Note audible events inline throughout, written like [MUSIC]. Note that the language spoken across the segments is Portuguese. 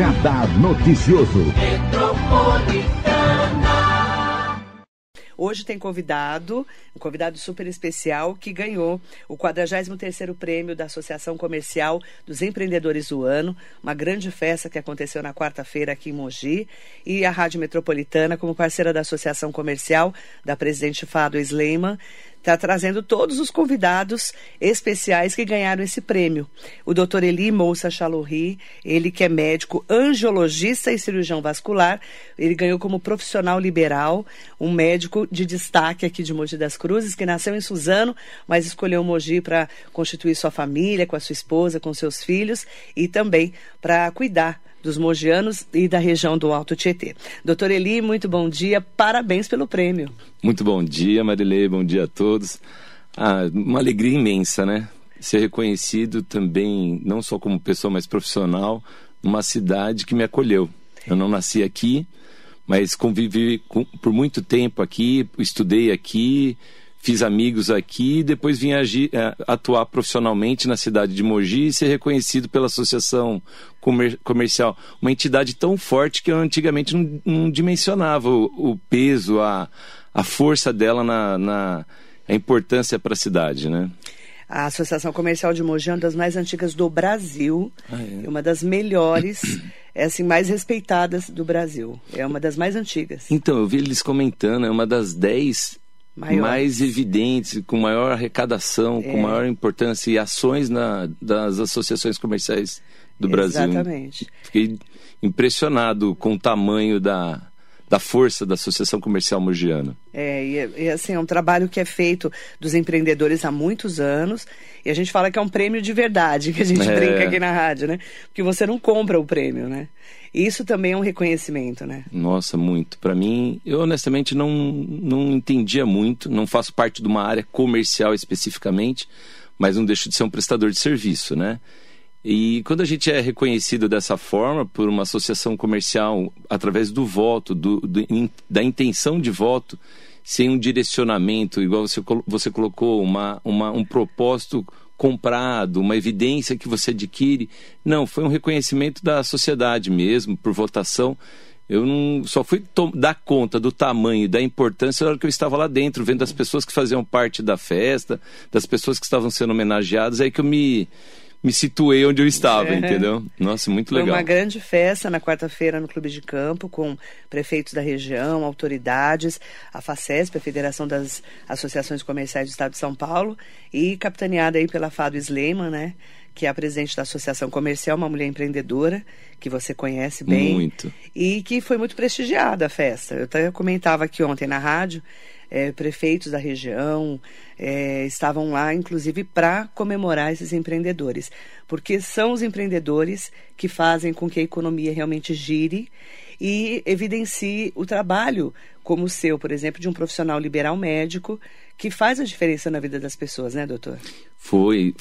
Radar Noticioso. Hoje tem convidado, um convidado super especial que ganhou o 43º prêmio da Associação Comercial dos Empreendedores do Ano, uma grande festa que aconteceu na quarta-feira aqui em Mogi, e a Rádio Metropolitana como parceira da Associação Comercial da presidente Fado Sleiman, está trazendo todos os convidados especiais que ganharam esse prêmio. O doutor Eli Moussa Chaloury, ele que é médico angiologista e cirurgião vascular, ele ganhou como profissional liberal, um médico de destaque aqui de Mogi das Cruzes, que nasceu em Suzano, mas escolheu Mogi para constituir sua família, com a sua esposa, com seus filhos e também para cuidar dos mogianos e da região do Alto Tietê. Doutor Eli, muito bom dia, parabéns pelo prêmio. Muito bom dia, Marilei, bom dia a todos. Ah, uma alegria imensa, né? Ser reconhecido também, não só como pessoa, mas profissional, numa cidade que me acolheu. Eu não nasci aqui, mas convivi com, por muito tempo aqui, estudei aqui, fiz amigos aqui e depois vim agir, é, atuar profissionalmente na cidade de Mogi e ser reconhecido pela Associação Comer Comercial. Uma entidade tão forte que eu antigamente não, não dimensionava o, o, peso, a, a força dela na, na a importância para a cidade, né? A Associação Comercial de Mogi é uma das mais antigas do Brasil, ah, é. uma das melhores, é assim, mais respeitadas do Brasil. É uma das mais antigas. Então, eu vi eles comentando, é uma das dez Maiores. mais evidentes, com maior arrecadação, é. com maior importância e ações na, das associações comerciais do Brasil. Exatamente. Fiquei impressionado com o tamanho da, da força da Associação Comercial Mogiana. É, e, e, assim, é um trabalho que é feito dos empreendedores há muitos anos, e a gente fala que é um prêmio de verdade, que a gente [LAUGHS] é. brinca aqui na rádio, né? Porque você não compra o prêmio, né? Isso também é um reconhecimento, né? Nossa, muito. Para mim, eu honestamente não, não entendia muito, não faço parte de uma área comercial especificamente, mas não deixo de ser um prestador de serviço, né? E quando a gente é reconhecido dessa forma por uma associação comercial, através do voto, do, do, da intenção de voto, sem um direcionamento, igual você, você colocou, uma, uma, um propósito comprado, uma evidência que você adquire. Não, foi um reconhecimento da sociedade mesmo, por votação. Eu não só fui dar conta do tamanho, da importância na hora que eu estava lá dentro, vendo as pessoas que faziam parte da festa, das pessoas que estavam sendo homenageadas, aí que eu me me situei onde eu estava, é. entendeu? Nossa, muito legal. Foi uma grande festa na quarta-feira no Clube de Campo, com prefeitos da região, autoridades, a FACESP, a Federação das Associações Comerciais do Estado de São Paulo, e capitaneada aí pela Fado Sleiman, né? Que é a presidente da Associação Comercial, uma mulher empreendedora, que você conhece bem. Muito. E que foi muito prestigiada a festa. Eu até comentava aqui ontem na rádio é, prefeitos da região é, estavam lá, inclusive, para comemorar esses empreendedores, porque são os empreendedores que fazem com que a economia realmente gire e evidencie o trabalho como o seu, por exemplo, de um profissional liberal médico que faz a diferença na vida das pessoas, né, doutor? Foi,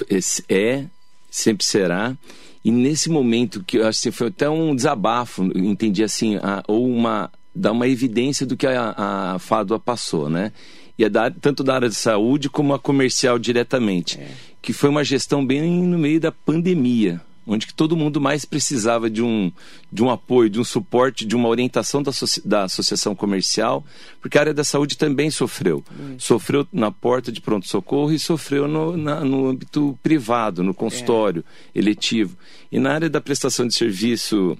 é, sempre será. E nesse momento que eu acho que foi até um desabafo, entendi assim, a, ou uma dá uma evidência do que a, a Fádua passou, né? E é da, tanto da área de saúde como a comercial diretamente. É. Que foi uma gestão bem no meio da pandemia, onde que todo mundo mais precisava de um, de um apoio, de um suporte, de uma orientação da, da associação comercial, porque a área da saúde também sofreu. Sofreu na porta de pronto-socorro e sofreu no, na, no âmbito privado, no consultório é. eletivo. E na área da prestação de serviço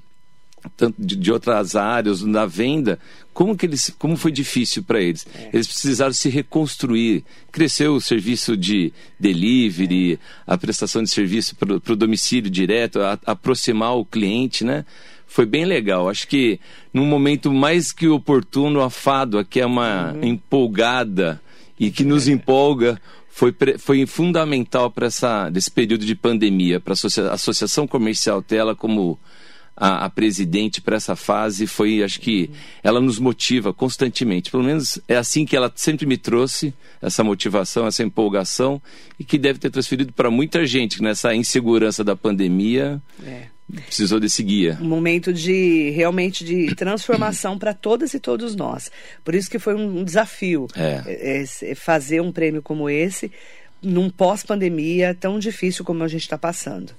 tanto de, de, outras áreas na venda como que eles como foi difícil para eles é. eles precisaram se reconstruir cresceu o serviço de delivery é. a prestação de serviço para o domicílio direto a, aproximar o cliente né foi bem legal acho que num momento mais que oportuno a Fado que é uma uhum. empolgada e que nos é. empolga foi, foi fundamental para desse período de pandemia para a associação comercial ter ela como a, a presidente para essa fase foi, acho que ela nos motiva constantemente. Pelo menos é assim que ela sempre me trouxe essa motivação, essa empolgação e que deve ter transferido para muita gente nessa insegurança da pandemia. É. Precisou desse guia. Um momento de realmente de transformação para todas e todos nós. Por isso que foi um desafio é. É, é fazer um prêmio como esse num pós-pandemia tão difícil como a gente está passando.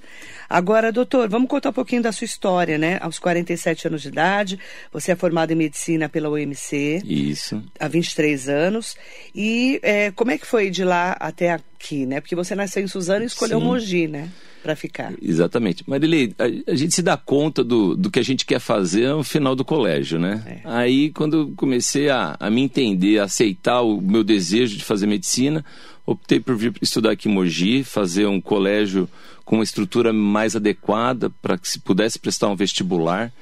Agora, doutor, vamos contar um pouquinho da sua história, né? Aos 47 anos de idade, você é formado em medicina pela UMC. Isso. Há 23 anos. E é, como é que foi de lá até aqui, né? Porque você nasceu em Suzano e escolheu Sim. Mogi, né? Para ficar. Exatamente. Marilei, a, a, gente se dá conta do, do que a gente quer fazer no final do colégio, né? É. Aí, quando comecei a, a me entender, a aceitar o meu desejo de fazer medicina, optei por vir estudar aqui em Mogi, fazer um colégio com uma estrutura mais adequada para que se pudesse prestar um vestibular.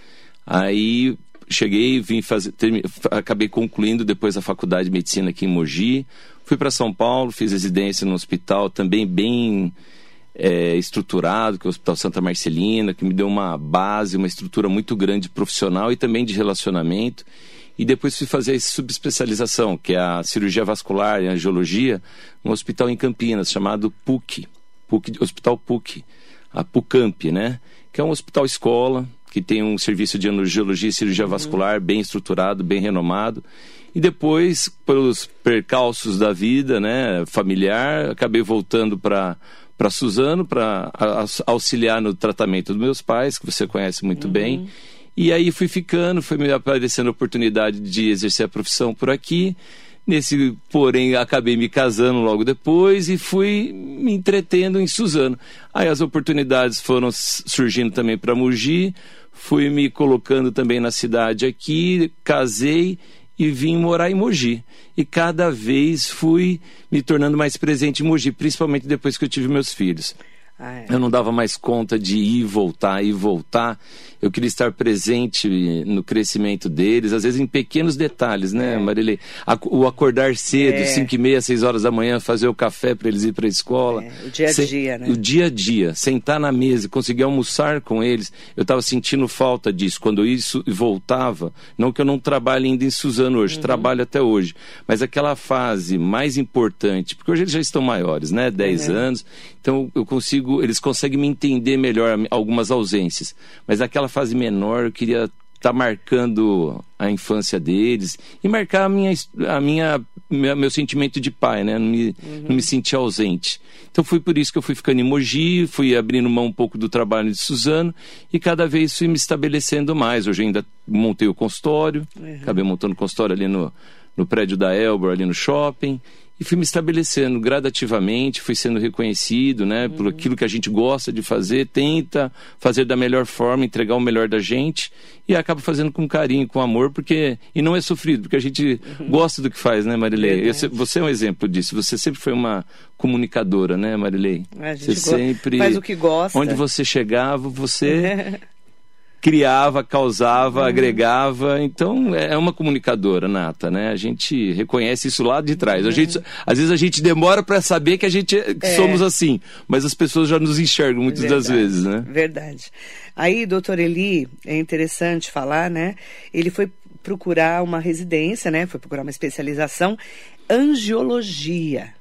Aí cheguei, vim fazer, termi, acabei concluindo depois a faculdade de medicina aqui em Mogi. Fui para São Paulo, fiz residência no hospital também bem é, estruturado, que é o Hospital Santa Marcelina, que me deu uma base, uma estrutura muito grande profissional e também de relacionamento. E depois fui fazer a subespecialização, que é a cirurgia vascular e angiologia, num hospital em Campinas, chamado PUC, PUC Hospital PUC, a PUCAMP, né? Que é um hospital escola, que tem um serviço de angiologia e cirurgia uhum. vascular bem estruturado, bem renomado. E depois, pelos percalços da vida, né, familiar, acabei voltando para para Suzano para auxiliar no tratamento dos meus pais, que você conhece muito uhum. bem. E aí fui ficando, foi me aparecendo a oportunidade de exercer a profissão por aqui. Nesse, porém, acabei me casando logo depois e fui me entretendo em Suzano. Aí as oportunidades foram surgindo também para Mogi, fui me colocando também na cidade aqui, casei e vim morar em Mogi. E cada vez fui me tornando mais presente em Mogi, principalmente depois que eu tive meus filhos. Ah, é. Eu não dava mais conta de ir e voltar, ir e voltar eu queria estar presente no crescimento deles, às vezes em pequenos detalhes, né, é. Marilei? O acordar cedo, é. 5 e meia, 6 horas da manhã, fazer o café para eles ir para a escola. É. O dia a dia, né? O dia a dia, sentar na mesa, conseguir almoçar com eles. Eu estava sentindo falta disso. Quando isso voltava, não que eu não trabalhe ainda em Suzano hoje, uhum. trabalho até hoje, mas aquela fase mais importante, porque hoje eles já estão maiores, né, 10 uhum. anos, então eu consigo, eles conseguem me entender melhor algumas ausências, mas aquela naquela fase menor eu queria estar tá marcando a infância deles e marcar a minha, a minha meu sentimento de pai, né? Não me, uhum. não me sentir ausente. Então foi por isso que eu fui ficando em Mogi, fui abrindo mão um pouco do trabalho de Suzano e cada vez fui me estabelecendo mais. Hoje ainda montei o consultório, uhum. acabei montando o consultório ali no, no prédio da Elbor, ali no shopping e fui me estabelecendo gradativamente, fui sendo reconhecido, né, uhum. por aquilo que a gente gosta de fazer, tenta fazer da melhor forma, entregar o melhor da gente e acaba fazendo com carinho, com amor, porque e não é sofrido, porque a gente uhum. gosta do que faz, né, Marilei? você é um exemplo disso. Você sempre foi uma comunicadora, né, Marilei? A gente você sempre faz o que gosta. Onde você chegava, você [LAUGHS] criava, causava, uhum. agregava. Então é uma comunicadora nata, né? A gente reconhece isso lá de trás. Uhum. A gente, às vezes a gente demora para saber que a gente é. somos assim, mas as pessoas já nos enxergam muitas Verdade. das vezes, né? Verdade. Aí, doutor Eli, é interessante falar, né? Ele foi procurar uma residência, né? Foi procurar uma especialização angiologia.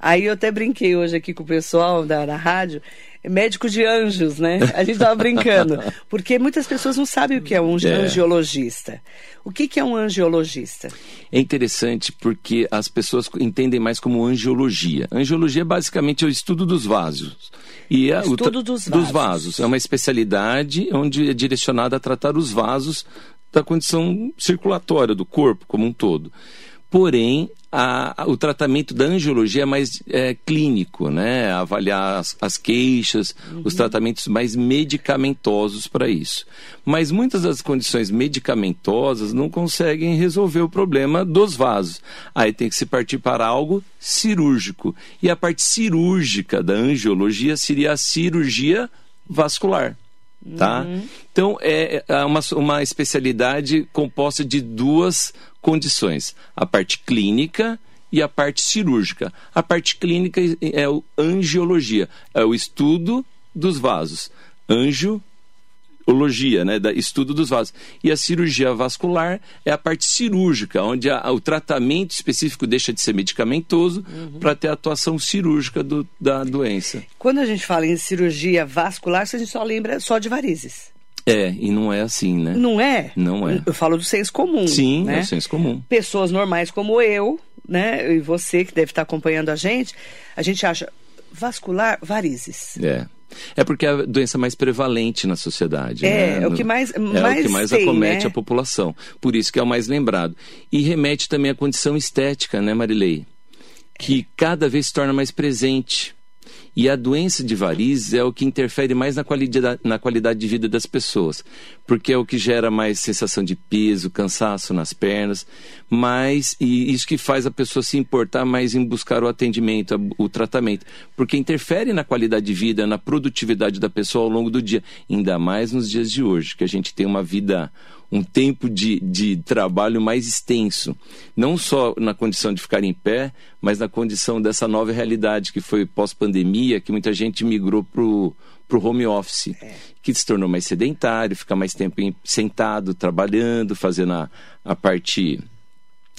Aí eu até brinquei hoje aqui com o pessoal da, da rádio médico de anjos, né? A gente estava brincando. Porque muitas pessoas não sabem o que é um é. angiologista. O que, que é um angiologista? É interessante porque as pessoas entendem mais como angiologia. Angiologia é basicamente o estudo dos vasos. E é o estudo dos vasos. dos vasos. É uma especialidade onde é direcionada a tratar os vasos da condição circulatória do corpo como um todo. Porém, a, o tratamento da angiologia é mais é, clínico, né? Avaliar as, as queixas, uhum. os tratamentos mais medicamentosos para isso. Mas muitas das condições medicamentosas não conseguem resolver o problema dos vasos. Aí tem que se partir para algo cirúrgico. E a parte cirúrgica da angiologia seria a cirurgia vascular. Tá? Uhum. Então, é, é uma, uma especialidade composta de duas condições: a parte clínica e a parte cirúrgica. A parte clínica é a angiologia, é o estudo dos vasos. Angiologia, né, da estudo dos vasos. E a cirurgia vascular é a parte cirúrgica, onde a, o tratamento específico deixa de ser medicamentoso uhum. para ter a atuação cirúrgica do, da doença. Quando a gente fala em cirurgia vascular, a gente só lembra só de varizes. É, e não é assim, né? Não é? Não é. Eu falo do senso comum. Sim, né? é o senso comum. Pessoas normais como eu né? E você que deve estar acompanhando a gente, a gente acha vascular, varizes. É. É porque é a doença mais prevalente na sociedade. É, né? é o que mais, é mais o que mais tem, acomete né? a população. Por isso que é o mais lembrado. E remete também à condição estética, né, Marilei? Que cada vez se torna mais presente. E a doença de varizes é o que interfere mais na qualidade, na qualidade de vida das pessoas, porque é o que gera mais sensação de peso, cansaço nas pernas, mas e isso que faz a pessoa se importar mais em buscar o atendimento, o tratamento, porque interfere na qualidade de vida, na produtividade da pessoa ao longo do dia, ainda mais nos dias de hoje, que a gente tem uma vida um tempo de, de trabalho mais extenso, não só na condição de ficar em pé, mas na condição dessa nova realidade que foi pós-pandemia, que muita gente migrou para o home office, que se tornou mais sedentário, fica mais tempo em- sentado, trabalhando, fazendo a, a parte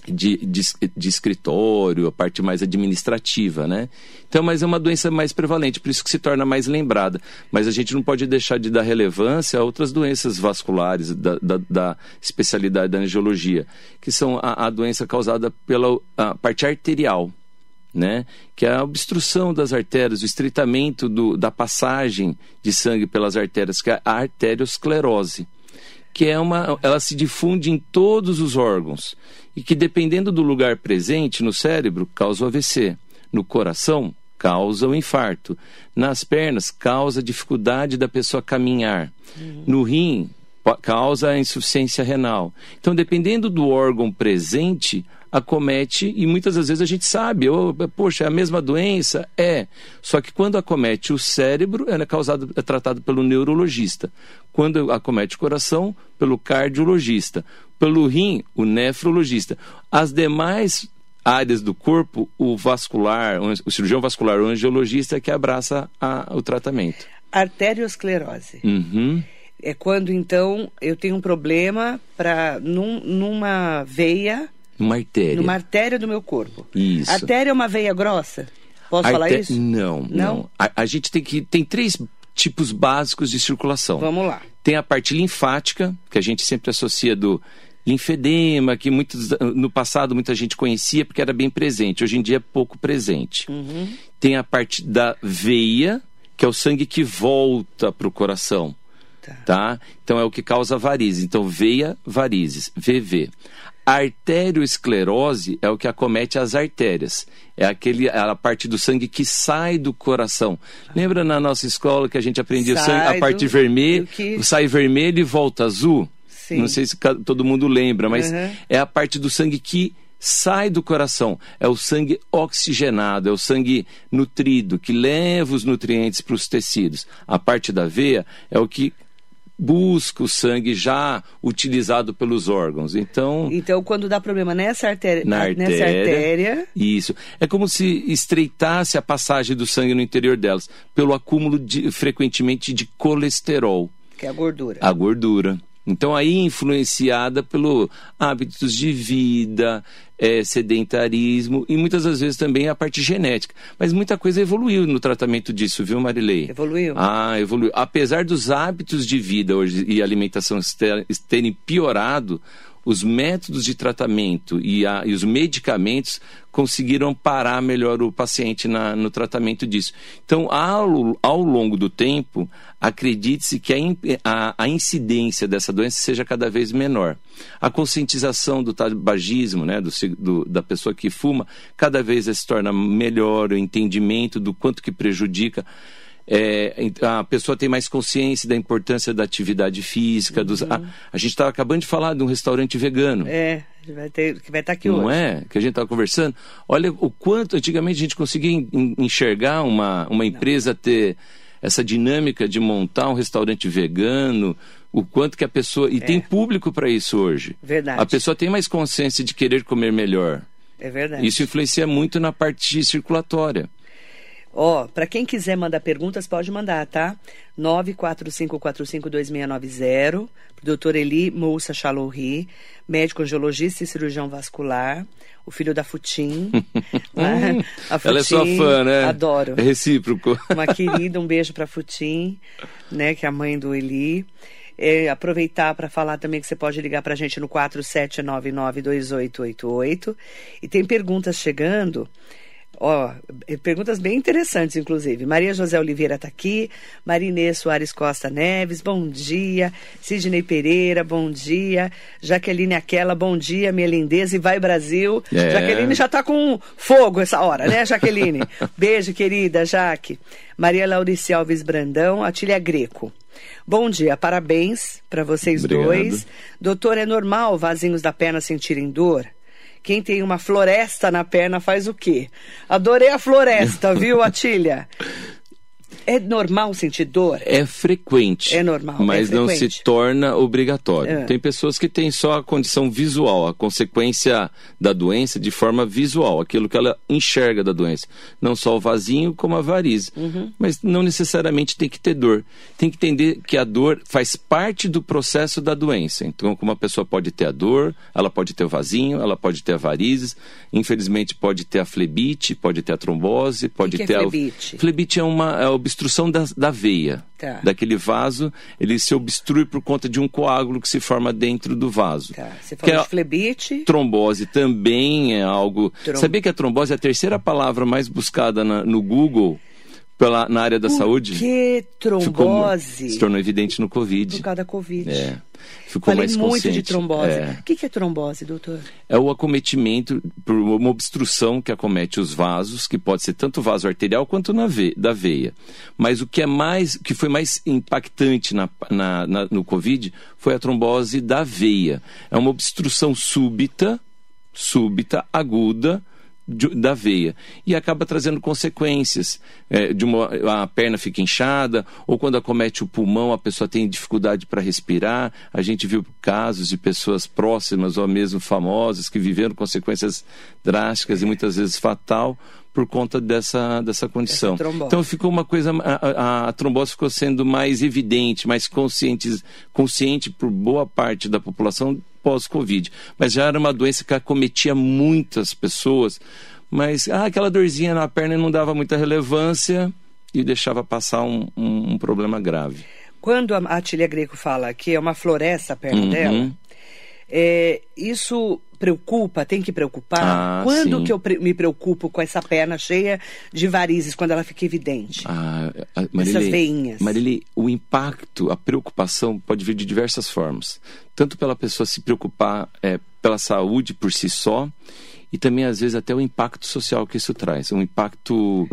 de, de, de escritório, a parte mais administrativa, né? Então, mas é uma doença mais prevalente, por isso que se torna mais lembrada. Mas a gente não pode deixar de dar relevância a outras doenças vasculares da, da, da especialidade da angiologia, que são a, a doença causada pela parte arterial, né? Que é a obstrução das artérias, o estreitamento do, da passagem de sangue pelas artérias, que é a arteriosclerose que é uma, ela se difunde em todos os órgãos e que dependendo do lugar presente no cérebro causa o AVC, no coração causa o infarto, nas pernas causa a dificuldade da pessoa caminhar, no rim causa a insuficiência renal. Então, dependendo do órgão presente, acomete e muitas das vezes a gente sabe, oh, poxa, é a mesma doença? É. Só que quando acomete o cérebro, ela é causado, é tratado pelo neurologista. Quando acomete o coração, pelo cardiologista. Pelo rim, o nefrologista. As demais áreas do corpo, o vascular, o cirurgião vascular, o angiologista é que abraça a- o tratamento. Arteriosclerose. Uhum. É quando, então, eu tenho um problema para num, numa veia, Uma artéria. numa artéria do meu corpo. Isso. Artéria é uma veia grossa? Posso falar Arte- isso? Não, não. Não? A, a gente tem que tem três tipos básicos de circulação. Vamos lá. Tem a parte linfática, que a gente sempre associa do linfedema, que muitos, no passado muita gente conhecia porque era bem presente. Hoje em dia é pouco presente. Tem a parte da veia, que é o sangue que volta para o coração. Tá. Tá? Então é o que causa varizes. Então, veia, varizes, VV. Arteriosclerose é o que acomete as artérias. É aquele, é a parte do sangue que sai do coração. Lembra na nossa escola que a gente aprendia sangue, a parte do- vermelha, que- sai vermelho e volta azul? Sim. Não sei se todo mundo lembra, mas Uhum. é a parte do sangue que sai do coração. É o sangue oxigenado, é o sangue nutrido, que leva os nutrientes para os tecidos. A parte da veia é o que busca o sangue já utilizado pelos órgãos. Então, Então, quando dá problema nessa artéria, na nessa artéria, artéria, Isso. É como se estreitasse a passagem do sangue no interior delas, pelo acúmulo de, frequentemente de colesterol, que é a gordura. a gordura. Então aí influenciada pelo hábitos de vida, eh, sedentarismo e muitas das vezes também a parte genética. Mas muita coisa evoluiu no tratamento disso, viu, Marilei? Evoluiu? Ah, evoluiu. Apesar dos hábitos de vida hoje e alimentação ter- terem piorado, os métodos de tratamento e, a- e os medicamentos conseguiram parar melhor o paciente na- no tratamento disso. Então, ao, ao longo do tempo, acredite-se que a, a- a incidência dessa doença seja cada vez menor. A conscientização do tabagismo, né, do do- da pessoa que fuma, cada vez se torna melhor, o entendimento do quanto que prejudica. É, a pessoa tem mais consciência da importância da atividade física. Dos, a, a gente estava acabando de falar de um restaurante vegano. É, vai ter, que vai estar aqui Não hoje. é? Que a gente estava conversando. Olha o quanto antigamente a gente conseguia en- en- enxergar uma, uma empresa ter essa dinâmica de montar um restaurante vegano, o quanto que a pessoa. E tem público para isso hoje. É. Verdade. A pessoa tem mais consciência de querer comer melhor. É verdade. Isso influencia muito na parte circulatória. Ó, para quem quiser mandar perguntas, pode mandar, tá? 945452690, pro doutor Eli Moussa Chalouri, médico angiologista e cirurgião vascular, o filho da Futim. né? [LAUGHS] A Ela é sua fã, né? Adoro. É recíproco. [LAUGHS] Uma querida, um beijo pra Futim, né, que é a mãe do Eli. É, aproveitar para falar também que você pode ligar para a gente no 47992888. E tem perguntas chegando. Ó, perguntas bem interessantes, inclusive. Maria José Oliveira está aqui, Marinê Soares Costa Neves, bom dia. Sidney Pereira, bom dia. Jaqueline Aquela, bom dia, minha lindeza. E vai Brasil. É. Jaqueline já está com fogo essa hora, né, Jaqueline? [LAUGHS] Beijo, querida Jaque. Maria Laurice Alves Brandão, Atília Greco. Bom dia, parabéns para vocês Obrigado. dois. Doutor, é normal vasinhos da perna sentirem dor? Quem tem uma floresta na perna faz o quê? Adorei a floresta, [LAUGHS] viu, Atília? É normal sentir dor? É frequente. É normal, é Mas não se torna obrigatório. É. Tem pessoas que têm só a condição visual, a consequência da doença de forma visual, aquilo que ela enxerga da doença. Não só o vasinho, como a varize. Uhum. Mas não necessariamente tem que ter dor. Tem que entender que a dor faz parte do processo da doença. Então, como a pessoa pode ter a dor, ela pode ter o vasinho, ela pode ter a varizes, infelizmente pode ter a flebite, pode ter a trombose, pode que é ter a flebite? Flebite é uma é obstrução da, da veia. Tá. Daquele vaso, ele se obstrui por conta de um coágulo que se forma dentro do vaso. Tá. Você Que falou é- de flebite. Trombose também é algo. Trom- Sabia que a trombose é a terceira palavra mais buscada na- no Google pela, na área da Por saúde? que Ficou trombose? se tornou evidente no Covid. Por causa da Covid. É. Ficou Falei mais muito consciente. de trombose. É. O que, é trombose, doutor? é o acometimento por uma obstrução que acomete os vasos, que pode ser tanto vaso arterial quanto na ve- da veia. Mas o que é mais, que foi mais impactante na, na- na- no Covid foi a trombose da veia. É uma obstrução súbita, súbita, aguda de- da veia. E acaba trazendo consequências. É, de uma a perna fica inchada ou quando acomete o pulmão a pessoa tem dificuldade para respirar. A gente viu casos de pessoas próximas ou mesmo famosas que viveram consequências drásticas e muitas vezes fatal por conta dessa, dessa condição. Então ficou uma coisa, a, a- a trombose ficou sendo mais evidente, mais consciente, consciente por boa parte da população pós-Covid. Mas já era uma doença que acometia muitas pessoas, mas ah, aquela dorzinha na perna não dava muita relevância e deixava passar um, um- um problema grave. Quando a Atília Greco fala que é uma floresta a perna Uhum. dela, é, isso preocupa, tem que preocupar? Ah, Quando sim. que eu pre- me preocupo com essa perna cheia de varizes, quando ela fica evidente? Ah, a- Essas veinhas. Marília, o impacto, a preocupação pode vir de diversas formas. Tanto pela pessoa se preocupar é, pela saúde por si só, e também, às vezes, até o impacto social que isso traz. Um impacto.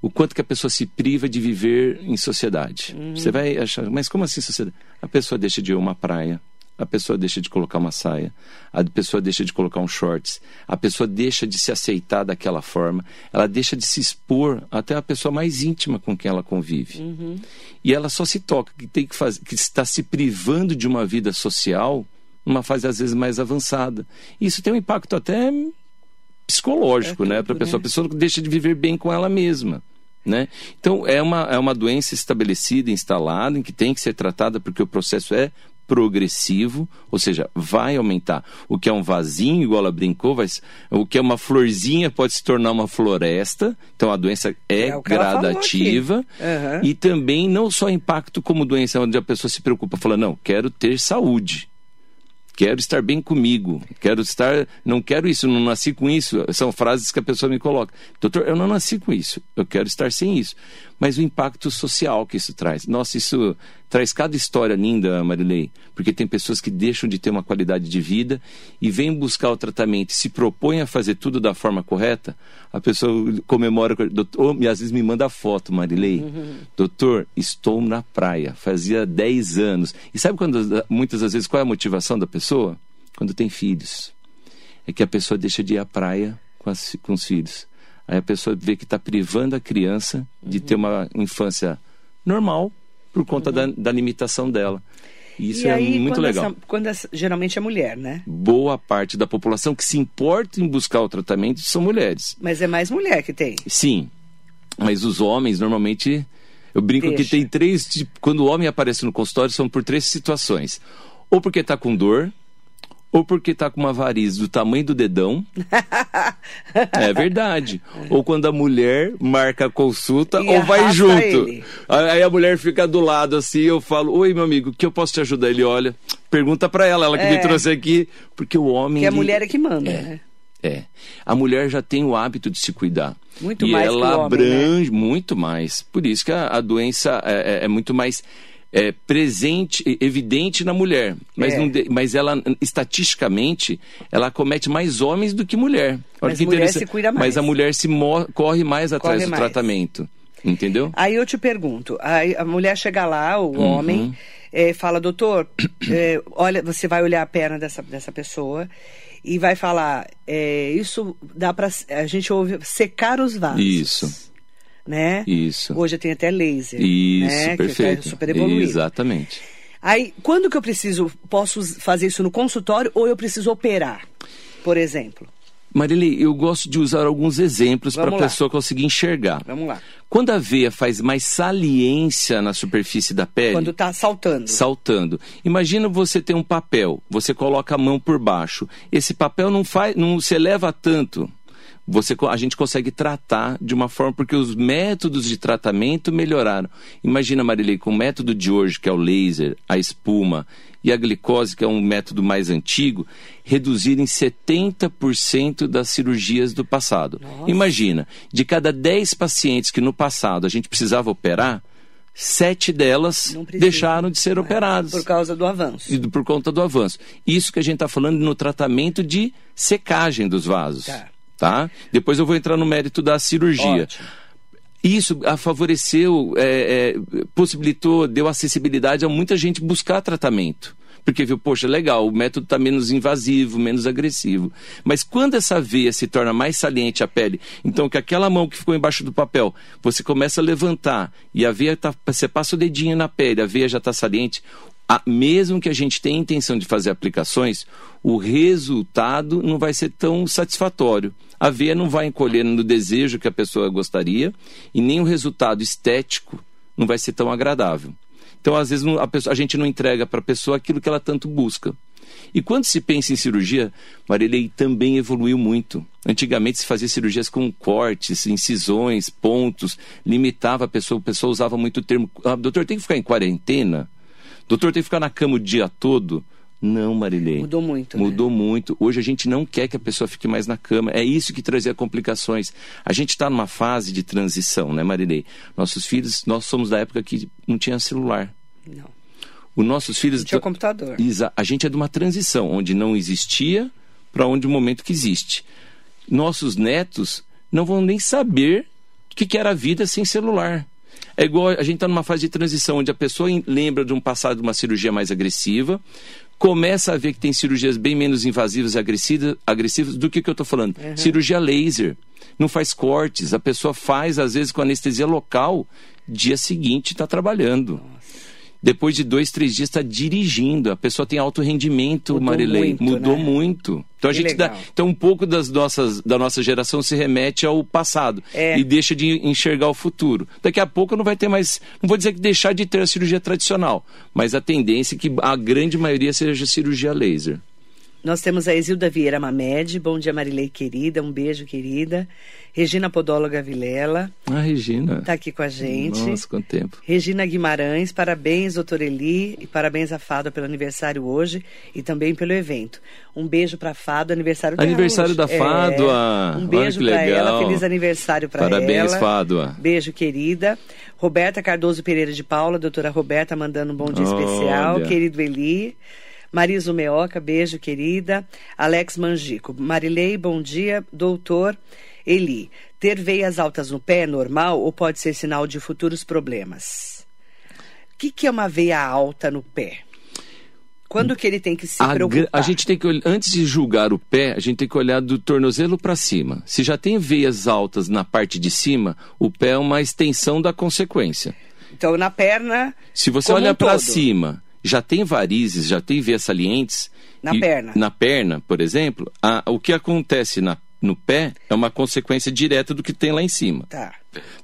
O quanto que a pessoa se priva de viver em sociedade. Uhum. Você vai achar, mas como assim sociedade? A pessoa deixa de ir a uma praia, a pessoa deixa de colocar uma saia, a pessoa deixa de colocar um shorts, a pessoa deixa de se aceitar daquela forma, ela deixa de se expor até a pessoa mais íntima com quem ela convive. E ela só se toca que tem que fazer, que está se privando de uma vida social numa fase às vezes mais avançada. Isso tem um impacto até psicológico, É né, para a pessoa. né? A pessoa deixa de viver bem com ela mesma. Né? Então, é uma, é uma doença estabelecida, instalada, em que tem que ser tratada porque o processo é progressivo, ou seja, vai aumentar. O que é um vasinho, igual ela brincou, vai, o que é uma florzinha pode se tornar uma floresta. Então, a doença é, É gradativa. Aham. E também não só impacto como doença, onde a pessoa se preocupa, fala, não, quero ter saúde. Quero estar bem comigo, quero estar, não quero isso, não nasci com isso. São frases que a pessoa me coloca. Doutor, eu não nasci com isso, eu quero estar sem isso. Mas o impacto social que isso traz. Nossa, isso traz cada história linda, Marilei, porque tem pessoas que deixam de ter uma qualidade de vida e vêm buscar o tratamento, e se propõem a fazer tudo da forma correta. A pessoa comemora, doutor, ou, às vezes me manda foto, Marilei. Doutor, estou na praia, fazia 10 anos. E sabe quando, muitas das vezes, qual é a motivação da pessoa? Quando tem filhos. É que a pessoa deixa de ir à praia com, as- com os filhos. Aí a pessoa vê que está privando a criança de ter uma infância normal por conta da, da limitação dela. E isso e é aí, muito quando legal. essa- quando essa- geralmente é mulher, né? Boa parte da população que se importa em buscar o tratamento são mulheres. Mas é mais mulher que tem. Sim, mas os homens normalmente. Eu brinco que Deixa. tem três. Quando o homem aparece no consultório, são por três situações: ou porque está com dor, ou porque tá com uma variz do tamanho do dedão. [LAUGHS] é verdade. Ou quando a mulher marca a consulta E ou vai junto. ele. Aí a mulher fica do lado assim, eu falo: "Oi, meu amigo, que eu posso te ajudar?" Ele olha, pergunta pra ela, ela que me É. trouxe aqui, porque o homem Que a ele- mulher é que manda, É. né? é. A mulher já tem o hábito de se cuidar. Muito e mais que ela o homem, né? abrange muito mais. Por isso que a, a doença é, é- é muito mais é, presente, evidente na mulher. Mas, É. não mas ela, estatisticamente, ela comete mais homens do que mulher. Olha Mas que mulher se cuida mais. Mas a mulher se corre mais atrás Corre do mais. tratamento. Entendeu? Aí eu te pergunto, aí a mulher chega lá, o Uhum. homem, eh, fala, doutor, eh, [COUGHS] olha, você vai olhar a perna dessa, dessa pessoa e vai falar, eh, isso dá pra. A gente ouve secar os vasos. Isso. Né? Isso. Hoje tem até laser. Isso, né? perfeito. Que tá super evoluído. Exatamente. Aí, quando que eu preciso, posso fazer isso no consultório ou eu preciso operar, por exemplo? Marilei, eu gosto de usar alguns exemplos para a pessoa conseguir enxergar. Vamos lá. Quando a veia faz mais saliência na superfície da pele, Quando tá saltando. saltando. Imagina você ter um papel, você coloca a mão por baixo. Esse papel não faz, não se eleva tanto. Você, a gente consegue tratar de uma forma porque os métodos de tratamento melhoraram. Imagina, Marilei, com o método de hoje, que é o laser, a espuma e a glicose, que é um método mais antigo, reduzirem 70% das cirurgias do passado. Imagina, de cada 10 pacientes que no passado a gente precisava operar, sete delas deixaram de ser É, operadas Por causa do avanço. e por conta do avanço. Isso que a gente está falando no tratamento de secagem dos vasos. Tá. Tá. Depois eu vou entrar no mérito da cirurgia. Ótimo. Isso favoreceu, é, é, possibilitou, deu acessibilidade a muita gente buscar tratamento. Porque viu, poxa, legal, o método está menos invasivo, menos agressivo. Mas quando essa veia se torna mais saliente à pele, então que aquela mão que ficou embaixo do papel, você começa a levantar e a veia tá, você passa o dedinho na pele, a veia já está saliente, a- mesmo que a gente tenha intenção de fazer aplicações, o resultado não vai ser tão satisfatório. A veia não vai encolher no desejo que a pessoa gostaria e nem o resultado estético não vai ser tão agradável. Então, às vezes, a, pessoa- a gente não entrega para a pessoa aquilo que ela tanto busca. E quando se pensa em cirurgia, Marilei também evoluiu muito. Antigamente se fazia cirurgias com cortes, incisões, pontos, limitava a pessoa, a pessoa usava muito o termo, ah, doutor, tem que ficar em quarentena? Doutor, tem que ficar na cama o dia todo? Não, Marilei. Mudou muito, né? Mudou muito. Hoje a gente não quer que a pessoa fique mais na cama. É isso que trazia complicações. A gente está numa fase de transição, né, Marilei? Nossos filhos, nós somos da época que não tinha celular. Não. Os nossos filhos. Não tinha computador. A gente é de uma transição, onde não existia para onde o momento que existe. Nossos netos não vão nem saber o que, que era a vida sem celular. É igual a gente está numa fase de transição, onde a pessoa em- lembra de um passado de uma cirurgia mais agressiva, começa a ver que tem cirurgias bem menos invasivas e agressivas, agressivas do que, que eu estou falando. Cirurgia laser. Não faz cortes, a pessoa faz, às vezes, com anestesia local, dia seguinte está trabalhando. Depois de dois, três dias está dirigindo. A pessoa tem alto rendimento, Mudou Marilei. muito, Mudou né? muito. Então a Que gente dá. Então um pouco das nossas, da nossa geração se remete ao passado É. e deixa de enxergar o futuro. Daqui a pouco não vai ter mais. Não vou dizer que deixar de ter a cirurgia tradicional, mas a tendência é que a grande maioria seja cirurgia laser. Nós temos a Isilda Vieira Mamed. Bom dia, Marilei querida. Um beijo, querida. Regina Podóloga Vilela Ah, Regina. está aqui com a gente. Nossa, quanto tempo. Regina Guimarães, parabéns, doutor Eli, e parabéns a Fado pelo aniversário hoje e também pelo evento. Um beijo para Fado, aniversário dela Aniversário da Fádua. É, um Olha beijo para ela, feliz aniversário para ela. Parabéns, Fádua. Beijo, querida. Roberta Cardoso Pereira de Paula, doutora Roberta, mandando um bom dia Olha. especial. Querido Eli. Marisa Meoca, beijo, querida. Alex Mangico. Marilei, bom dia. Doutor Eli, ter veias altas no pé é normal ou pode ser sinal de futuros problemas? O que, que é uma veia alta no pé? Quando que ele tem que se A, preocupar? a gente tem que antes de julgar o pé, a gente tem que olhar do tornozelo para cima. Se já tem veias altas na parte de cima, o pé é uma extensão da consequência. Então, na perna. Se você olha um para cima, já tem varizes, já tem veias salientes. Na perna. Na perna, por exemplo, a- o que acontece na- no pé é uma consequência direta do que tem lá em cima. Tá.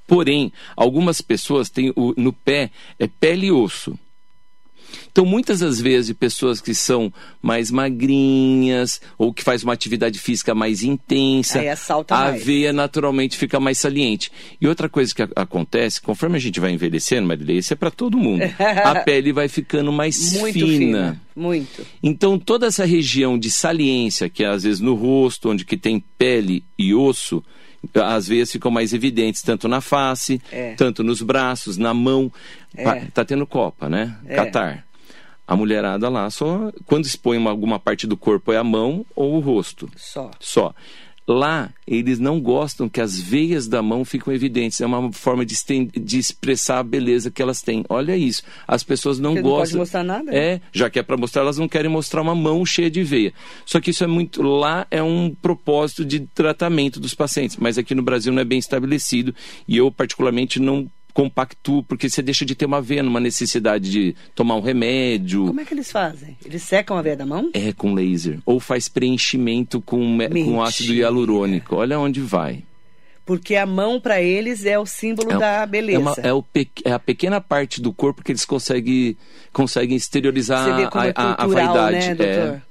Porém, algumas pessoas têm o- no pé é pele e osso. Então, muitas das vezes, pessoas que são mais magrinhas ou que faz uma atividade física mais intensa, a mais. veia naturalmente fica mais saliente. E outra coisa que a- acontece, conforme a gente vai envelhecendo, Marilei, isso é para todo mundo, [LAUGHS] a pele vai ficando mais Muito fina. fina. Muito. Então, toda essa região de saliência, que é às vezes no rosto, onde que tem pele e osso, às vezes ficam mais evidentes, tanto na face, É. tanto nos braços, na mão. É. Tá tendo copa, né? É. Catar. A mulherada lá só, quando expõe uma- alguma parte do corpo, é a mão ou o rosto. Só. Só. Lá, eles não gostam que as veias da mão ficam evidentes. É uma forma de, de expressar a beleza que elas têm. Olha isso. As pessoas não Porque não pode gostam. mostrar nada, né? É, já que é para mostrar, elas não querem mostrar uma mão cheia de veia. Só que isso é muito. Lá é um propósito de tratamento dos pacientes. Mas aqui no Brasil não é bem estabelecido. E eu, particularmente, não compactuo, porque você deixa de ter uma veia, numa necessidade de tomar um remédio. Como é que eles fazem? Eles secam a veia da mão? É com laser. Ou faz preenchimento com, com ácido hialurônico. Olha onde vai. Porque a mão, para eles, é o símbolo É, da é, beleza. uma- é o é a pequena parte do corpo que eles conseguem, conseguem exteriorizar Você vê como a, é a- a cultural, vaidade. né, doutor? É.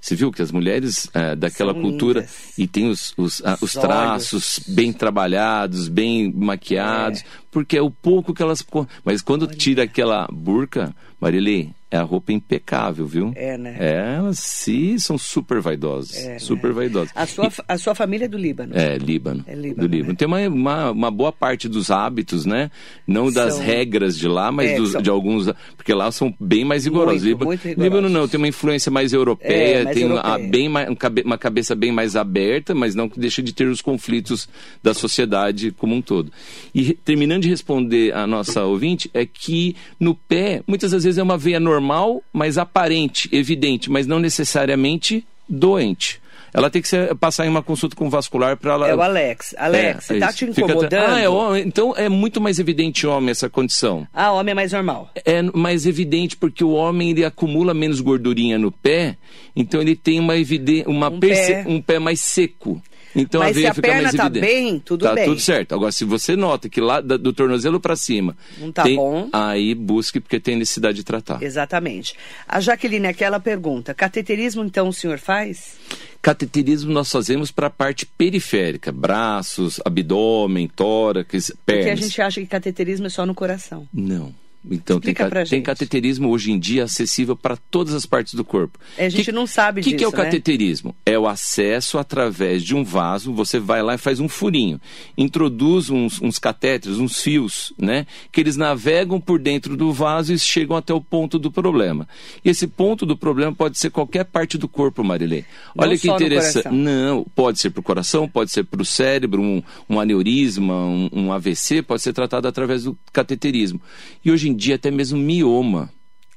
Você viu que as mulheres é, daquela São cultura lindas. e tem os, os, a- os Os traços bem trabalhados, bem maquiados, É. porque é o pouco que elas. Mas quando tira aquela burca, Marilei, é a roupa impecável, viu? É, né? Elas sim são super vaidosas. É, super né? vaidosas. A sua, a sua família é do Líbano. É, Líbano. É Líbano, do Líbano. né? Tem uma, uma, uma boa parte dos hábitos, né? Não das São- regras de lá, mas É, dos- são- de alguns. Porque lá são bem mais rigorosos. Muito, Líbano, muito rigorosos. Líbano não, tem uma influência mais europeia, É, mais tem europeia. A, bem um uma cabeça bem mais aberta, mas não que deixa de ter os conflitos da sociedade como um todo. E terminando de responder a nossa ouvinte, é que no pé, muitas das vezes é uma veia normal, mas aparente, evidente, mas não necessariamente doente. Ela tem que ser, passar em uma consulta com o vascular para ela. É o Alex. Alex, É, você tá isso. te Fica incomodando? Ah, é homem. Então é muito mais evidente homem essa condição. Ah, homem é mais normal. É mais evidente porque o homem ele acumula menos gordurinha no pé, então ele tem uma evidência, uma Um perce- pé. um pé mais seco. Então Mas a se veia a fica perna mais tá evidente. bem, tudo tá bem. tudo certo. Agora se você nota que lá da- do tornozelo para cima Não tá tem- bom. aí busque porque tem necessidade de tratar. Exatamente. A Jaqueline, aquela pergunta: cateterismo, então, o senhor faz? Cateterismo nós fazemos para a parte periférica, braços, abdômen, tórax, pernas. Porque a gente acha que cateterismo é só no coração. Não. Então tem, Explica tem cateterismo hoje em dia acessível para todas as partes do corpo. É, a gente não sabe O que, que é o disso, né? cateterismo? É o acesso através de um vaso, você vai lá e faz um furinho. Introduz uns, uns catéteres, uns fios, né? Que eles navegam por dentro do vaso e chegam até o ponto do problema. E esse ponto do problema pode ser qualquer parte do corpo, Marilei. Não Olha que só no interessante. Não, pode ser para o coração, pode ser para o cérebro, um, um aneurisma, um, um AVC, pode ser tratado através do cateterismo. E hoje em dia até mesmo mioma.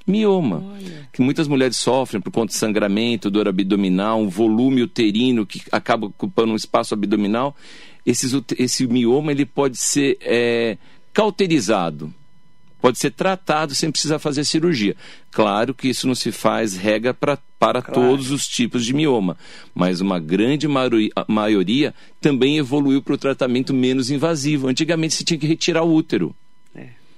Mioma, que muitas mulheres sofrem por conta de sangramento, dor abdominal, um volume uterino que acaba ocupando um espaço abdominal. Esses esse mioma ele pode ser é, cauterizado, pode ser tratado sem precisar fazer cirurgia. Claro que isso não se faz regra pra, para Claro. todos os tipos de mioma, mas uma grande maioria, maioria também evoluiu para o tratamento menos invasivo. Antigamente se tinha que retirar o útero.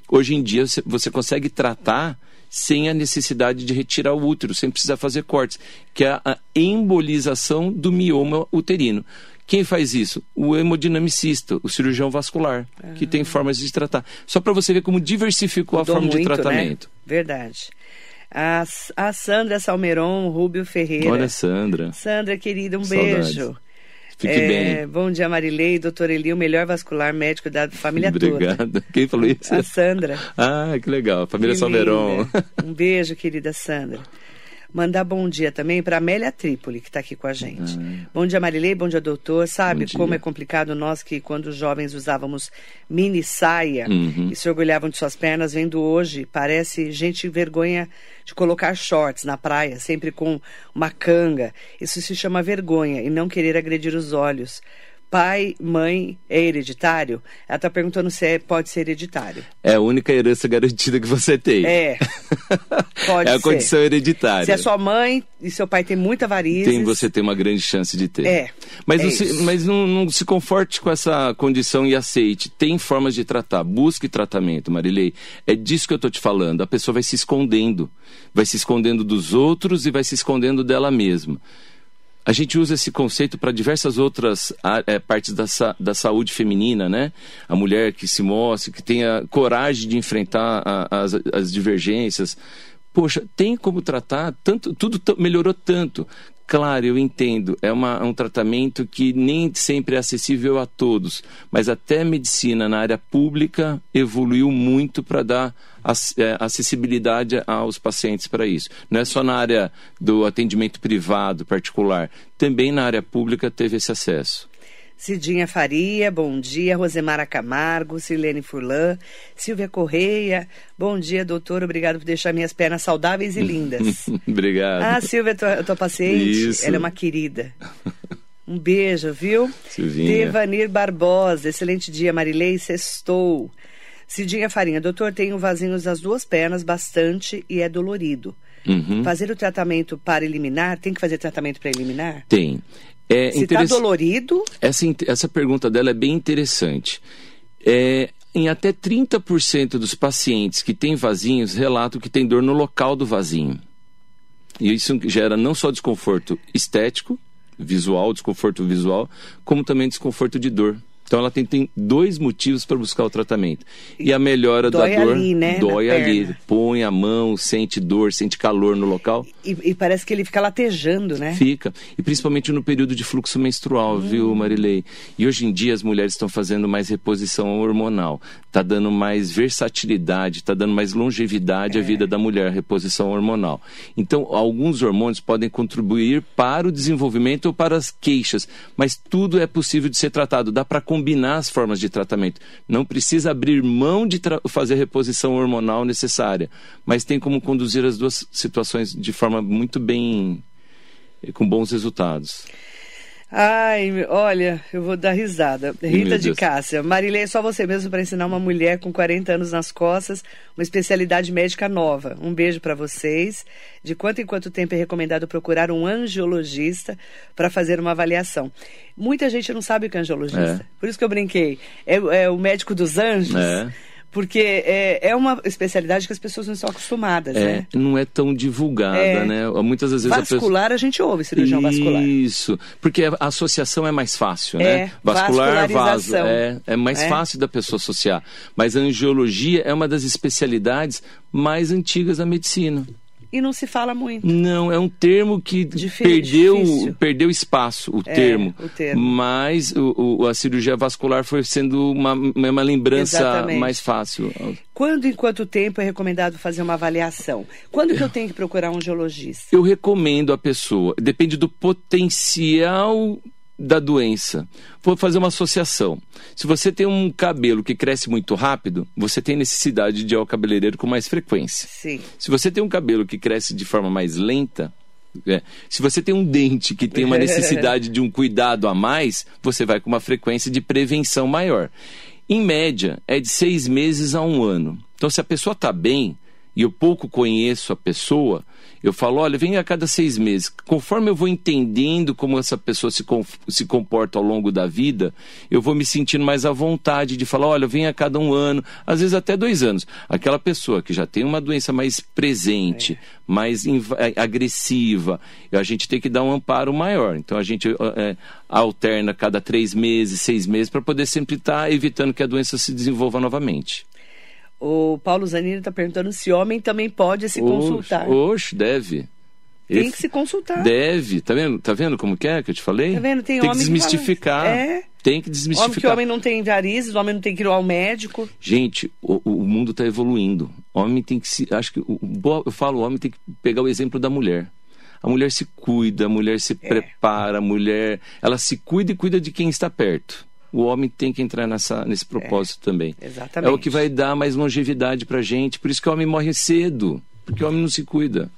Hoje em dia você, consegue tratar sem a necessidade de retirar o útero, sem precisar fazer cortes, que é a embolização do mioma uterino. Quem faz isso? O hemodinamicista, o cirurgião vascular, que tem formas de tratar. Só para você ver como diversificou a Mudou forma de muito, tratamento. Né? Verdade. A, a Sandra Salmeron Rubio Ferreira. Olha, Sandra, Sandra, querida, um Saudades. beijo. Fique É, bem. Bom dia, Marilei, doutor Eli, o melhor vascular médico da família toda. Obrigado. Quem falou isso? A Sandra. Ah, que legal. Família Que Salveron. linda. Um beijo, querida Sandra. Mandar bom dia também para Amélia Trípoli, que está aqui com a gente. Bom dia, Marilei. Bom dia, doutor. Sabe dia. como é complicado nós que, quando os jovens usávamos mini saia Uhum. e se orgulhavam de suas pernas, vendo hoje, parece gente vergonha de colocar shorts na praia, sempre com uma canga. Isso se chama vergonha e não querer agredir os olhos. Pai, mãe é hereditário? Ela está perguntando se é, pode ser hereditário. É a única herança garantida que você tem. É. [LAUGHS] Pode é a ser. condição hereditária. Se a sua mãe e seu pai têm muita varizes... Tem, você tem uma grande chance de ter. É, Mas, é não, se, mas não, não se conforte com essa condição e aceite. Tem formas de tratar. Busque tratamento, Marilei. É disso que eu estou te falando. A pessoa vai se escondendo. Vai se escondendo dos outros e vai se escondendo dela mesma. A gente usa esse conceito para diversas outras eh, partes da, da saúde feminina, né? A mulher que se mostre, que tenha coragem de enfrentar a- as, as divergências. Poxa, tem como tratar, tanto, tudo melhorou tanto. Claro, eu entendo, é uma- um tratamento que nem sempre é acessível a todos, mas até a medicina na área pública evoluiu muito para dar eh, acessibilidade aos pacientes para isso. Não é só na área do atendimento privado, particular, também na área pública teve esse acesso. Cidinha Faria, bom dia. Rosemara Camargo, Silene Furlan, Silvia Correia, bom dia, doutor. Obrigado por deixar minhas pernas saudáveis e lindas. [LAUGHS] Obrigado. ah, Silvia, tua, tua paciente, Isso. ela é uma querida. Um beijo, viu? Silvinha. Devanir Barbosa, excelente dia, Marilei, sextou. Cidinha Farinha, doutor, tenho vasinhos das duas pernas bastante e é dolorido. Uhum. Fazer o tratamento para eliminar, tem que fazer tratamento para eliminar? Tem. É Se está dolorido, essa, essa pergunta dela é bem interessante. É, em até 30% dos pacientes que têm vasinhos relatam que tem dor no local do vasinho. E isso gera não só desconforto estético, visual, desconforto visual, como também desconforto de dor. Então ela tem, tem dois motivos para buscar o tratamento. E a melhora Dói da dor ali, né, dói ali. Põe a mão, sente dor, sente calor no local. e, e parece que ele fica latejando, né? Fica. E principalmente no período de fluxo menstrual, Hum. viu, Marilei? E hoje em dia as mulheres estão fazendo mais reposição hormonal. Tá dando mais versatilidade, tá dando mais longevidade É. à vida da mulher, a reposição hormonal. Então, alguns hormônios podem contribuir para o desenvolvimento ou para as queixas, mas tudo é possível de ser tratado. Dá para combinar as formas de tratamento. Não precisa abrir mão de fazer a reposição hormonal necessária, mas tem como conduzir as duas situações de forma muito bem e com bons resultados. Ai, olha, eu vou dar risada. Rita de. Cássia, Marilei, é só você mesmo para ensinar uma mulher com 40 anos nas costas uma especialidade médica nova. Um beijo para vocês. De quanto em quanto tempo é recomendado procurar um angiologista para fazer uma avaliação? Muita gente não sabe o que é angiologista. É. Por isso que eu brinquei. É, é o médico dos anjos. É. Porque é, é uma especialidade que as pessoas não estão acostumadas, É, né? não é tão divulgada, É. né? Muitas vezes a pessoa. Vascular, a gente ouve cirurgião vascular. Isso, porque a associação é mais fácil, É, né? Vascular, vaso, vascularização. é, é mais É. fácil da pessoa associar. Mas a angiologia é uma das especialidades mais antigas da medicina. E não se fala muito. Não, é um termo que Difí- perdeu, difícil. perdeu espaço, o É, termo. o termo. Mas o, o- a cirurgia vascular foi sendo uma, uma lembrança Exatamente. mais fácil. Quando em quanto tempo é recomendado fazer uma avaliação? Quando que eu tenho que procurar um geologista? Eu recomendo a pessoa, depende do potencial da doença. Vou fazer uma associação. Se você tem um cabelo que cresce muito rápido, você tem necessidade de ir ao cabeleireiro com mais frequência. Sim. Se você tem um cabelo que cresce de forma mais lenta, é, se você tem um dente que tem uma [LAUGHS] necessidade de um cuidado a mais, você vai com uma frequência de prevenção maior. Em média, é de seis meses a um ano. Então, se a pessoa está bem e eu pouco conheço a pessoa, eu falo, olha, vem a cada seis meses. Conforme eu vou entendendo como essa pessoa se, se comporta ao longo da vida, eu vou me sentindo mais à vontade de falar, olha, vem a cada um ano, às vezes até dois anos. Aquela pessoa que já tem uma doença mais presente, mais inv- eh, agressiva, a gente tem que dar um amparo maior. Então a gente eh, alterna cada três meses, seis meses, para poder sempre estar evitando que a doença se desenvolva novamente. O Paulo Zanini está perguntando se homem também pode se consultar. Oxe, deve. Tem Ele que se consultar. Deve, tá vendo? Tá vendo como que é que eu te falei? Tá vendo? Tem que homem que desmistificar. fala- É. Tem que Homem que desmistificar. homem não tem varizes, homem não tem que ir ao médico. Gente, o, o mundo está evoluindo. Homem tem que se. Acho que o, o eu falo, o homem tem que pegar o exemplo da mulher. A mulher se cuida, a mulher se É. prepara, a mulher. Ela se cuida e cuida de quem está perto. O homem tem que entrar nessa, nesse propósito também. exatamente. É o que vai dar mais longevidade pra gente. Por isso que o homem morre cedo. Porque o homem não se cuida.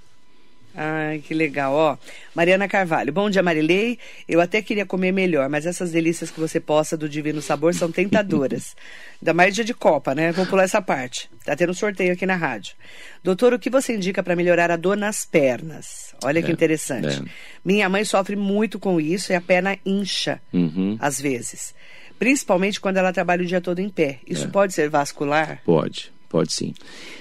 Ai, que legal. Ó, Mariana Carvalho. Bom dia, Marilei. Eu até queria comer melhor, mas essas delícias que você posta do Divino Sabor são tentadoras. [LAUGHS] Ainda mais dia de Copa, né? Vou pular essa parte. Tá tendo sorteio aqui na rádio. Doutor, o que você indica para melhorar a dor nas pernas? Olha que É, interessante. é. Minha mãe sofre muito com isso e a perna incha, Uhum. às vezes. Principalmente quando ela trabalha o dia todo em pé. Isso É. pode ser vascular? Pode, pode sim.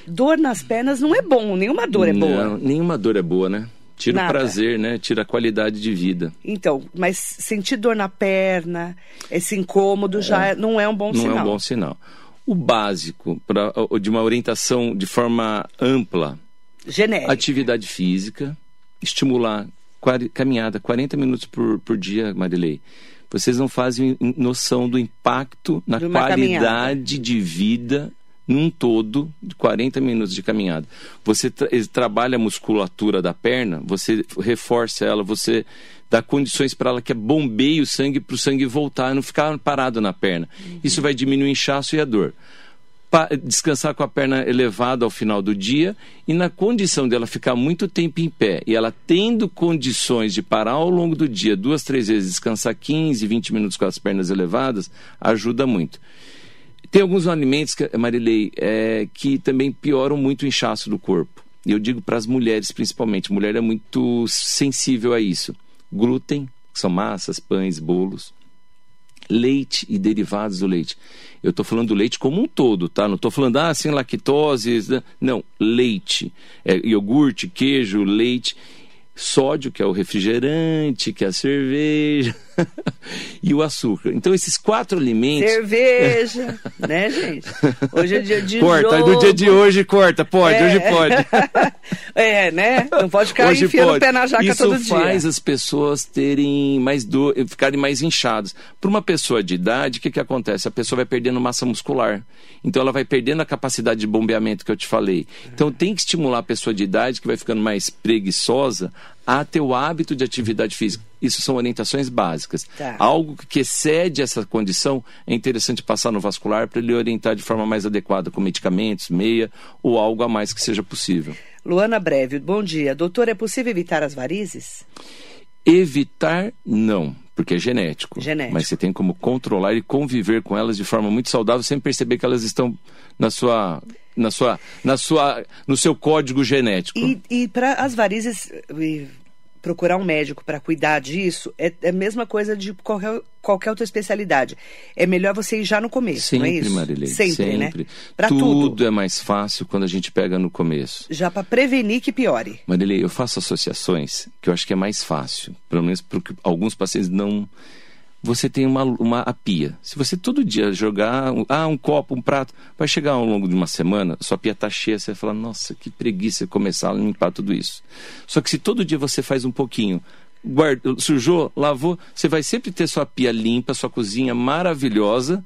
Dor nas pernas não é bom, nenhuma dor é boa. Não, nenhuma dor é boa, né? Tira Nada. o prazer, né? Tira a qualidade de vida. Então, mas sentir dor na perna, esse incômodo já não é um bom não sinal. é um bom sinal. O básico pra, de uma orientação de forma ampla, Genérico. atividade física, estimular quari- caminhada 40 minutos por, por dia, Marilei. Vocês não fazem noção do impacto na De qualidade de vida num todo de 40 minutos de caminhada. Você tra trabalha a musculatura da perna, você reforça ela, você dá condições para ela que é bombeie o sangue para o sangue voltar e não ficar parado na perna. Isso vai diminuir o inchaço e a dor descansar com a perna elevada ao final do dia e na condição dela ficar muito tempo em pé e ela tendo condições de parar ao longo do dia duas, três vezes, descansar 15, 20 minutos com as pernas elevadas, ajuda muito. Tem alguns alimentos, Marilei, é, que também pioram muito o inchaço do corpo. E eu digo para as mulheres principalmente, mulher é muito sensível a isso. Glúten, que são massas, pães, bolos leite e derivados do leite. Eu estou falando do leite como um todo, tá? Não estou falando, ah, sem lactose. né? Não, leite. É, iogurte, queijo, leite. Sódio, que é o refrigerante, que é a cerveja. [LAUGHS] e o açúcar. Então, esses quatro alimentos. Cerveja, [LAUGHS] né, gente? Hoje é dia de corta, jogo. do dia de hoje corta, pode, É. hoje pode. [LAUGHS] é, né? Não pode ficar Hoje enfiando o pé na jaca Isso todo dia. faz as pessoas terem mais dor, ficarem mais inchadas. Para uma pessoa de idade, o que, que acontece? A pessoa vai perdendo massa muscular. Então ela vai perdendo a capacidade de bombeamento que eu te falei. Então tem que estimular a pessoa de idade que vai ficando mais preguiçosa a o hábito de atividade física. Isso são orientações básicas. Tá. Algo que excede essa condição é interessante passar no vascular para ele orientar de forma mais adequada com medicamentos, meia ou algo a mais que seja possível. Luana Breve, bom dia. Doutor, é possível evitar as varizes? Evitar, não, porque é genético. Genético. Mas você tem como controlar e conviver com elas de forma muito saudável, sem perceber que elas estão na sua, na sua, na sua, no seu código genético. E, e para as varizes, procurar um médico para cuidar disso, é, é a mesma coisa de qualquer, qualquer outra especialidade. É melhor você ir já no começo, não é Sempre, isso? Marilei. Sempre, né? Para tudo, tudo. é mais fácil quando a gente pega no começo. Já para prevenir que piore. Marilei, eu faço associações que eu acho que é mais fácil, pelo menos porque alguns pacientes não. Você tem uma, uma a pia. Se você todo dia jogar um- ah, um copo, um prato, vai chegar ao longo de uma semana, sua pia tá cheia, você vai falar, nossa, que preguiça começar a limpar tudo isso. Só que se todo dia você faz um pouquinho, guarda, sujou, lavou, você vai sempre ter sua pia limpa, sua cozinha maravilhosa,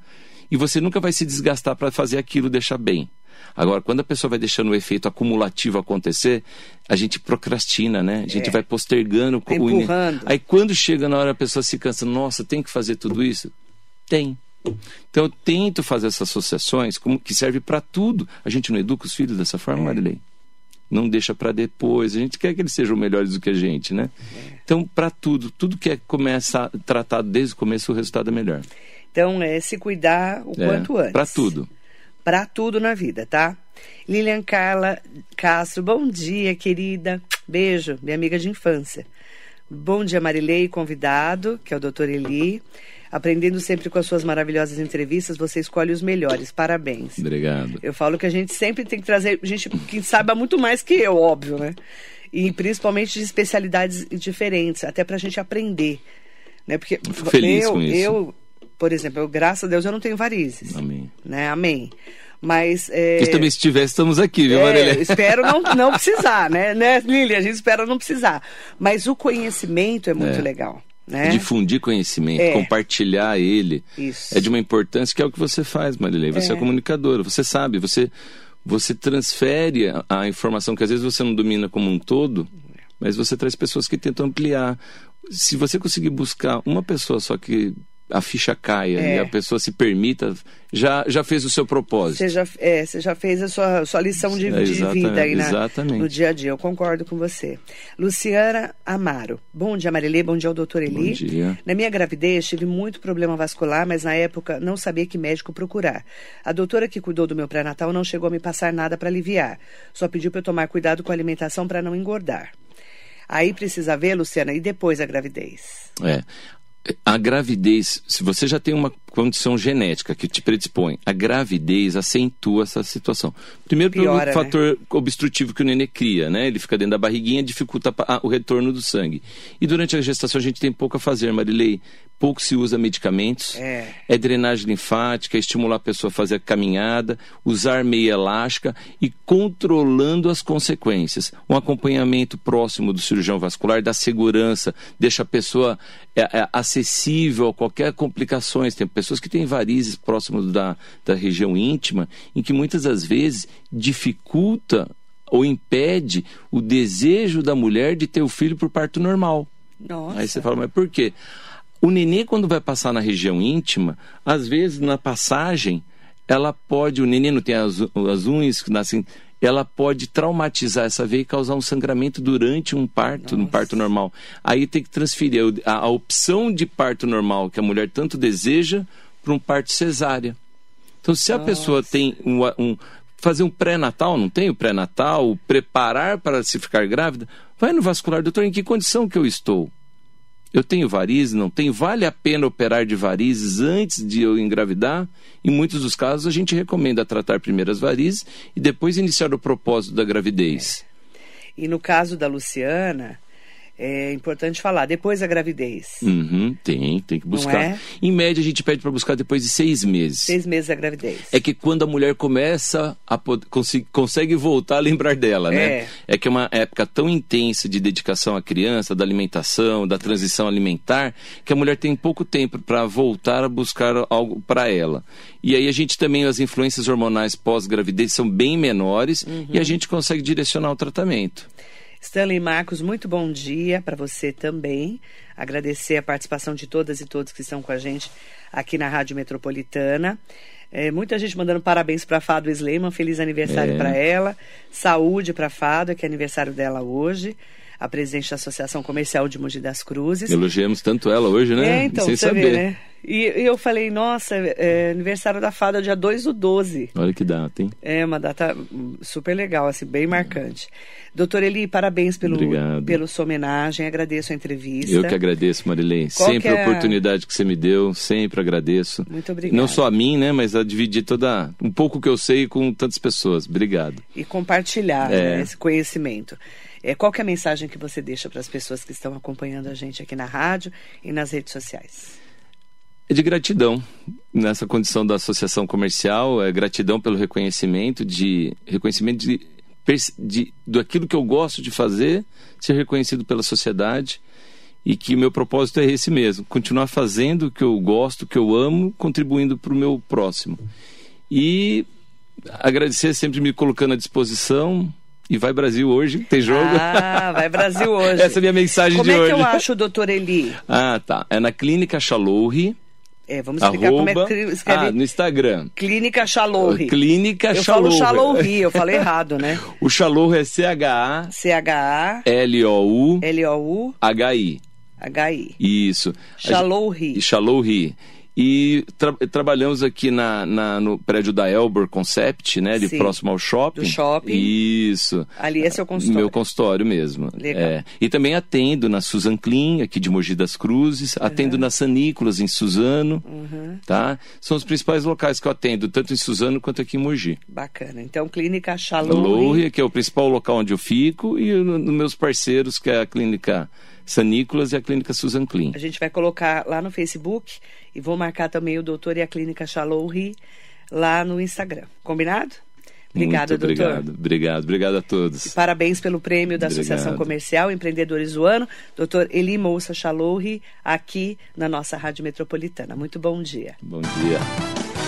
e você nunca vai se desgastar para fazer aquilo deixar bem. Agora, quando a pessoa vai deixando o efeito acumulativo acontecer, a gente procrastina, né? A gente É. vai postergando Vai o empurrando. Aí quando chega na hora a pessoa se cansa, nossa, tem que fazer tudo isso? Tem. Então eu tento fazer essas associações como que serve para tudo. A gente não educa os filhos dessa forma, É. Marilei? Não deixa para depois. A gente quer que eles sejam melhores do que a gente, né? É. Então, para tudo, tudo que é começa tratado desde o começo, o resultado é melhor. Então, é se cuidar o quanto antes. Para tudo. Para tudo na vida, tá? Lilian Carla Castro, bom dia, querida. Beijo, minha amiga de infância. Bom dia, Marilei, convidado, que é o doutor Eli. Aprendendo sempre com as suas maravilhosas entrevistas, você escolhe os melhores. Parabéns. Obrigado. Eu falo que a gente sempre tem que trazer gente que saiba muito mais que eu, óbvio, né? E principalmente de especialidades diferentes, até pra gente aprender. Né? Porque fico feliz eu, com isso. eu, por exemplo, eu, graças a Deus eu não tenho varizes. Amém. Né? Amém. Mas. É, Porque também se tivesse, estamos aqui, viu, é, Marilei? eu espero não, [LAUGHS] não precisar, né, né, Lili? A gente espera não precisar. Mas o conhecimento é muito É. legal. Né? Difundir conhecimento, É. compartilhar ele. Isso. É de uma importância que é o que você faz, Marilei. Você é, É. comunicadora, você sabe, você, você transfere a, a informação que às vezes você não domina como um todo, mas você traz pessoas que tentam ampliar. Se você conseguir buscar uma pessoa só que a ficha caia É. e a pessoa se permita, já, já fez o seu propósito. Você já, é, você já fez a sua, sua lição de, É, de vida aí na, exatamente. no dia a dia. Eu concordo com você. Luciana Amaro. Bom dia, Marilê. Bom dia ao doutor Eli. Bom dia. Na minha gravidez, tive muito problema vascular, mas na época não sabia que médico procurar. A doutora que cuidou do meu pré-natal não chegou a me passar nada para aliviar. Só pediu para eu tomar cuidado com a alimentação para não engordar. Aí precisa ver, Luciana, e depois a gravidez? É. A gravidez, se você já tem uma condição genética que te predispõe, a gravidez acentua essa situação. Primeiro pelo Piora, né? fator obstrutivo que o nenê cria, né? Ele fica dentro da barriguinha, dificulta o retorno do sangue. E durante a gestação a gente tem pouco a fazer, Marilei. Pouco se usa medicamentos. É. É drenagem linfática, é estimular a pessoa a fazer a caminhada, usar meia elástica e controlando as consequências. Um acompanhamento próximo do cirurgião vascular dá segurança, deixa a pessoa é, é, acessível a qualquer complicações. Tem pessoas que têm varizes próximo da, da região íntima, em que muitas das vezes dificulta ou impede o desejo da mulher de ter o filho por parto normal. Nossa. Aí você fala, mas por quê? O nenê, quando vai passar na região íntima, às vezes na passagem, ela pode, o nenê não tem as, as unhas que nascem, ela pode traumatizar essa veia e causar um sangramento durante um parto, um parto normal. Aí tem que transferir a, a opção de parto normal que a mulher tanto deseja para um parto cesárea. Então, se a pessoa tem um, um- fazer um pré-natal, não tem o pré-natal, preparar para se ficar grávida, vai no vascular, doutor, em que condição que eu estou? Eu tenho varizes, não tenho? Vale a pena operar de varizes antes de eu engravidar? Em muitos dos casos, a gente recomenda tratar primeiro as varizes e depois iniciar o propósito da gravidez. E no caso da Luciana, é importante falar, depois da gravidez. Uhum, tem, tem que buscar. é? Em média, a gente pede para buscar depois de seis meses. Seis meses da gravidez. É que quando a mulher começa a consi- consegue voltar a lembrar dela, né? É. É que é uma época tão intensa de dedicação à criança, da alimentação, da transição alimentar, que a mulher tem pouco tempo para voltar a buscar algo para ela. E aí a gente também, as influências hormonais pós-gravidez são bem menores e a gente consegue direcionar o tratamento. Stanley Marcos, muito bom dia para você também. Agradecer a participação de todas e todos que estão com a gente aqui na Rádio Metropolitana. É, muita gente mandando parabéns para a Fado Sleiman, feliz aniversário É. para ela. Saúde para a Fado, que é aniversário dela hoje. A presidente da Associação Comercial de Mogi das Cruzes. Elogiamos tanto ela hoje, né? É, então, Sem saber. vê, né? E, e eu falei, nossa, é, aniversário da Fado é dia 2 do 12. Olha que data, hein? É uma data super legal, assim, bem marcante. Doutor Eli, parabéns pelo, Obrigado. pela sua homenagem, agradeço a entrevista. Eu que agradeço, Marilene. Qual sempre é a oportunidade que você me deu, sempre agradeço. Muito obrigada. Não só a mim, né, mas a dividir toda um pouco que eu sei com tantas pessoas. Obrigado. E compartilhar É. né, esse conhecimento. É, qual é a mensagem que você deixa para as pessoas que estão acompanhando a gente aqui na rádio e nas redes sociais? É de gratidão nessa condição da associação comercial, é gratidão pelo reconhecimento de reconhecimento de, de do aquilo que eu gosto de fazer ser reconhecido pela sociedade e que meu propósito é esse mesmo, continuar fazendo o que eu gosto, o que eu amo, contribuindo para o meu próximo. E agradecer sempre me colocando à disposição. E vai Brasil hoje, tem jogo. Ah, vai Brasil [LAUGHS] hoje. Essa é a minha mensagem Como de é hoje. que eu acho o doutor Eli? Ah, tá. É na Clínica Chalouri. É, vamos explicar como é Arroba, que escreve ah, no Instagram. Clínica Chalouri. Clínica eu Chalouri. falo Chalouri, eu falei [LAUGHS] errado, né? O Chalouri é C-H-A-L-O-U-H-I. C-H-A-L-O-U-H-I. Isso. Chalouri. E Chalouri. E tra- trabalhamos aqui na, na- no prédio da Elbor Concept, né? Ali Sim. próximo ao shopping. Do shopping. Isso. Ali é seu consultório. Meu consultório mesmo. Legal. É. E também atendo na Susan Clean, aqui de Mogi das Cruzes. Atendo na Sanícolas, em Suzano. Uhum. Tá? São os principais locais que eu atendo, tanto em Suzano quanto aqui em Mogi. Bacana. Então, Clínica. Loure, que é o principal local onde eu fico, e nos meus parceiros, que é a Clínica Sanícolas e a Clínica Susan Clean. A gente vai colocar lá no Facebook e vou marcar também o doutor e a Clínica Chalouri lá no Instagram. Combinado? Obrigada, Muito doutor. obrigado, obrigado, obrigado a todos. Parabéns pelo prêmio da Obrigado. Associação Comercial Empreendedores do Ano, doutor Eli Moussa Chalouri, aqui na nossa Rádio Metropolitana. Muito bom dia. Bom dia.